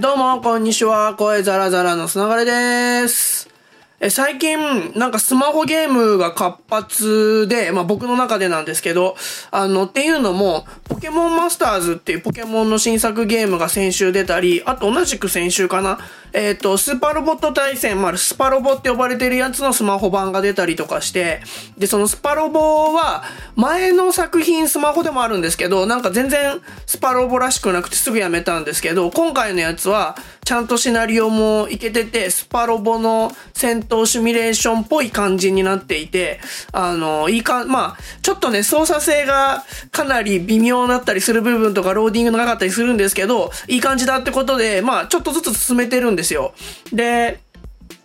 どうも、こんにちは。声ザラザラのつながれです。え、最近、なんかスマホゲームが活発で、まあ僕の中でなんですけど、あの、っていうのも、ポケモンマスターズっていうポケモンの新作ゲームが先週出たり、あと同じく先週かな、えっ、と、スーパーロボット対戦、まあスパロボって呼ばれてるやつのスマホ版が出たりとかして、で、そのスパロボは、前の作品スマホでもあるんですけど、なんか全然スパロボらしくなくてすぐやめたんですけど、今回のやつは、ちゃんとシナリオもいけてて、スパロボの戦闘シミュレーションっぽい感じになっていて、あの、いいか、まあ、ちょっとね、操作性がかなり微妙だったりする部分とか、ローディング長かったりするんですけど、いい感じだってことで、まあ、ちょっとずつ進めてるんですですよ。で、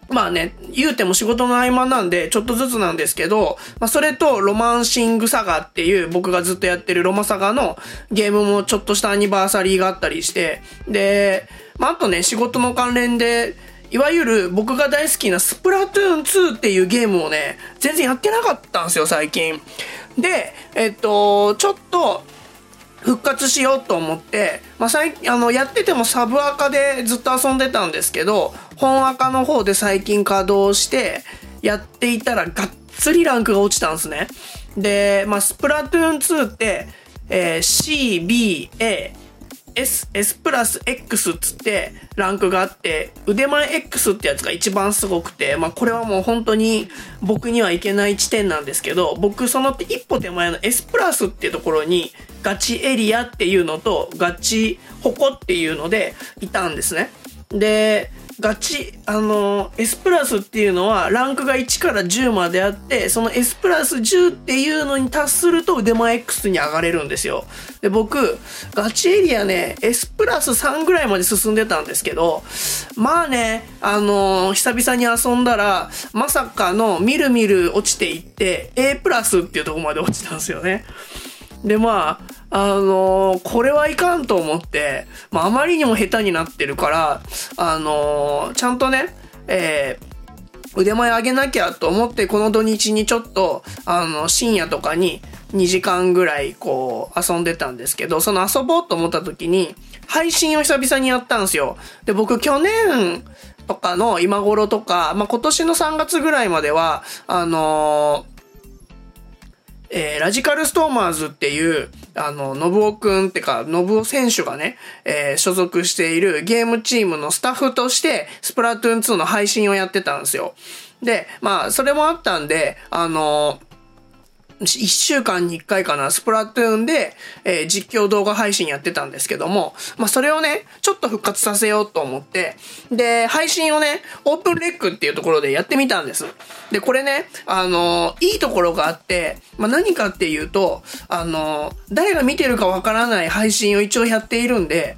まあね、言うても仕事の合間なんで、ちょっとずつなんですけど、まあそれとロマンシングサガっていう僕がずっとやってるロマサガのゲームもちょっとしたアニバーサリーがあったりして、で、まああとね、仕事の関連で、いわゆる僕が大好きなスプラトゥーン2っていうゲームをね、全然やってなかったんですよ、最近。で、えっと、ちょっと、復活しようと思って、まあ、最近、あの、やっててもサブアカでずっと遊んでたんですけど、本アカの方で最近稼働して、やっていたらがっつりランクが落ちたんですね。で、まあ、スプラトゥーン2って、えー C、B、A、S、S プラス X っつってランクがあって、腕前 X ってやつが一番すごくて、まあこれはもう本当に僕にはいけない地点なんですけど、僕その一歩手前の S プラスっていうところにガチエリアっていうのとガチホコっていうのでいたんですね。で、ガチ、あの、S プラスっていうのはランクが1から10まであって、その S プラス10っていうのに達すると腕前 X に上がれるんですよ。で、僕、ガチエリアね、S プラス3ぐらいまで進んでたんですけど、まあね、あの久々に遊んだら、まさかのみるみる落ちていって、A プラスっていうとこまで落ちたんですよね。で、まあ、あのーこれはいかんと思って、まあ、あまりにも下手になってるから、あのーちゃんとね、えー腕前上げなきゃと思って、この土日にちょっと、あの、深夜とかに2時間ぐらいこう遊んでたんですけど、その遊ぼうと思った時に、配信を久々にやったんですよ。で、僕去年とかの今頃とか、まあ、今年の3月ぐらいまでは、あのーえーラジカルストーマーズっていう、あの、信夫くんってか、信夫選手がね、えー所属しているゲームチームのスタッフとして、スプラトゥーン2の配信をやってたんですよ。で、まあ、それもあったんで、あの一週間に一回かな、スプラトゥーンで、えー実況動画配信やってたんですけども、まあそれをね、ちょっと復活させようと思って、で、配信をね、オープンレックっていうところでやってみたんです。で、これね、あのーいいところがあって、まあ何かっていうと、あのー誰が見てるかわからない配信を一応やっているんで、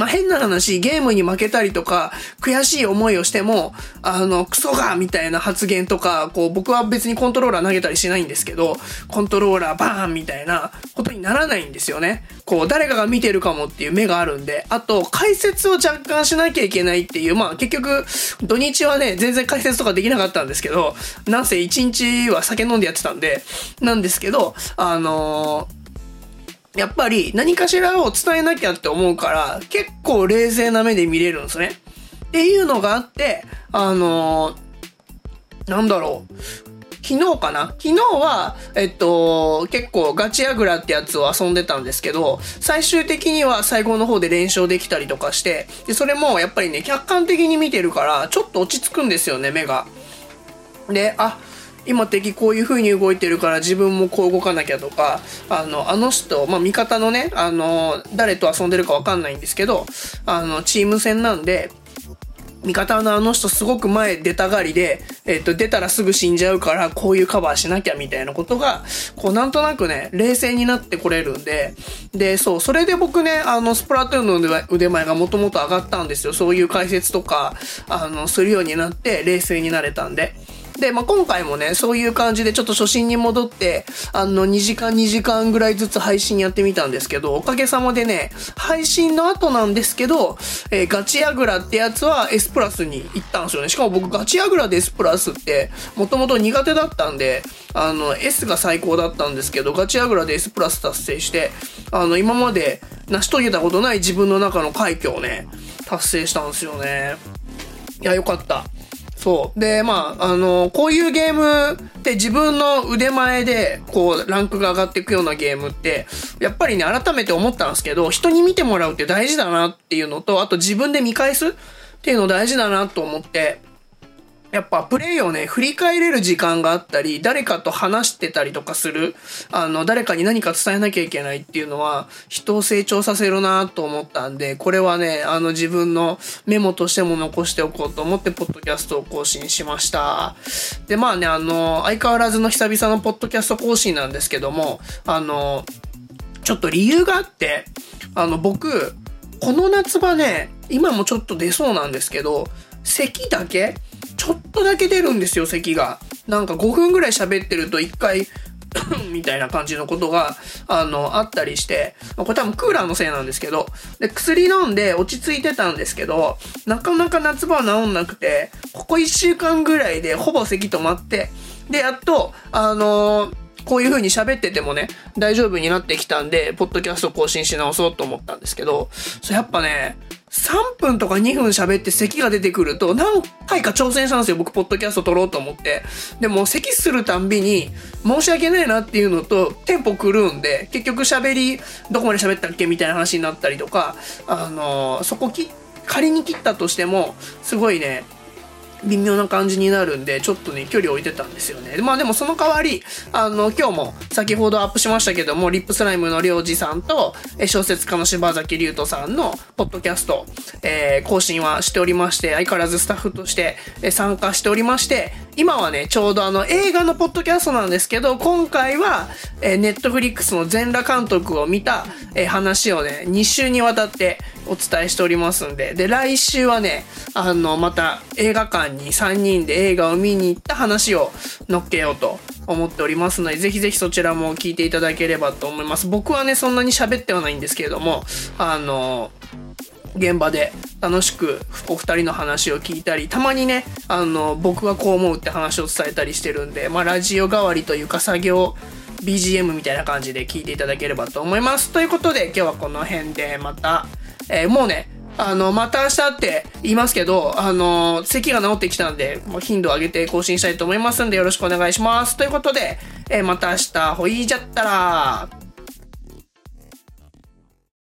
まあ、変な話、ゲームに負けたりとか、悔しい思いをしても、あの、クソがみたいな発言とか、こう、僕は別にコントローラー投げたりしないんですけど、コントローラーバーンみたいなことにならないんですよね。こう、誰かが見てるかもっていう目があるんで、あと、解説を若干しなきゃいけないっていう、まあ、結局、土日はね、全然解説とかできなかったんですけど、なんせ一日は酒飲んでやってたんで、なんですけど、あのーやっぱり何かしらを伝えなきゃって思うから、結構冷静な目で見れるんですね。っていうのがあって、あのーなんだろう。昨日かな？昨日は、えっと、結構ガチヤグラってやつを遊んでたんですけど、最終的には最後の方で連勝できたりとかして、で、それもやっぱりね、客観的に見てるから、ちょっと落ち着くんですよね、目が。で、あ、今敵こういう風に動いてるから自分もこう動かなきゃとか、あの、あの人、まあ、味方のね、あの、誰と遊んでるかわかんないんですけど、あの、チーム戦なんで、味方のあの人すごく前出たがりで、えっと、出たらすぐ死んじゃうから、こういうカバーしなきゃみたいなことが、こう、なんとなくね、冷静になってこれるんで、で、そう、それで僕ね、あの、スプラトゥーンの腕前がもともと上がったんですよ。そういう解説とか、あの、するようになって、冷静になれたんで。で、まあ、今回もね、そういう感じでちょっと初心に戻って、あの、2時間2時間ぐらいずつ配信やってみたんですけど、おかげさまでね、配信の後なんですけど、えーガチヤグラってやつは S プラスに行ったんですよね。しかも僕ガチヤグラで S プラスって、もともと苦手だったんで、あの、S が最高だったんですけど、ガチヤグラで S プラス達成して、あの、今まで成し遂げたことない自分の中の快挙をね、達成したんですよね。いや、よかった。そう。で、まあ、あの、こういうゲームって自分の腕前で、こう、ランクが上がっていくようなゲームって、やっぱりね、改めて思ったんですけど、人に見てもらうって大事だなっていうのと、あと自分で見返すっていうの大事だなと思って、やっぱプレイをね、振り返れる時間があったり、誰かと話してたりとかする、あの、誰かに何か伝えなきゃいけないっていうのは、人を成長させるなと思ったんで、これはね、あの自分のメモとしても残しておこうと思って、ポッドキャストを更新しました。で、まあね、あの、相変わらずの久々のポッドキャスト更新なんですけども、あの、ちょっと理由があって、あの、僕、この夏場ね、今もちょっと出そうなんですけど、咳だけちょっとだけ出るんですよ、咳が。なんか5分ぐらい喋ってると1回 みたいな感じのことが、あの、あったりして、これ多分クーラーのせいなんですけど、で、薬飲んで落ち着いてたんですけど、なかなか夏場は治んなくて、ここ1週間ぐらいでほぼ咳止まって、で、やっと、あのー、こういう風に喋っててもね、大丈夫になってきたんで、ポッドキャスト更新し直そうと思ったんですけど、そやっぱね、3分とか2分喋って咳が出てくると何回か挑戦したんですよ。僕、ポッドキャスト撮ろうと思って。でも、咳するたんびに申し訳ないなっていうのと、テンポ狂うんで、結局喋り、どこまで喋ったっけみたいな話になったりとか、あのー、そこき、仮に切ったとしても、すごいね、微妙な感じになるんで、ちょっとね、距離置いてたんですよね。まあでもその代わり、あの、今日も先ほどアップしましたけども、リップスライムのりょうじさんと、え小説家の柴崎龍斗さんのポッドキャスト、えー、更新はしておりまして、相変わらずスタッフとして、え参加しておりまして、今はね、ちょうどあの、映画のポッドキャストなんですけど、今回は、え、ネットフリックスの全裸監督を見た、え、話をね、2週にわたってお伝えしておりますんで、で、来週はね、あの、また映画館に3人で映画を見に行った話を乗っけようと思っておりますので、ぜひぜひそちらも聞いていただければと思います。僕はね、そんなに喋ってはないんですけれども、あの、現場で楽しくお二人の話を聞いたり、たまにね、あの、僕がこう思うって話を伝えたりしてるんで、まあ、ラジオ代わりというか作業 BGM みたいな感じで聞いていただければと思います。ということで、今日はこの辺でまた、えー、もうね、あの、また明日って言いますけど、あの、咳が治ってきたんで、もう頻度を上げて更新したいと思いますんで、よろしくお願いします。ということで、えー、また明日、ほいじゃったら、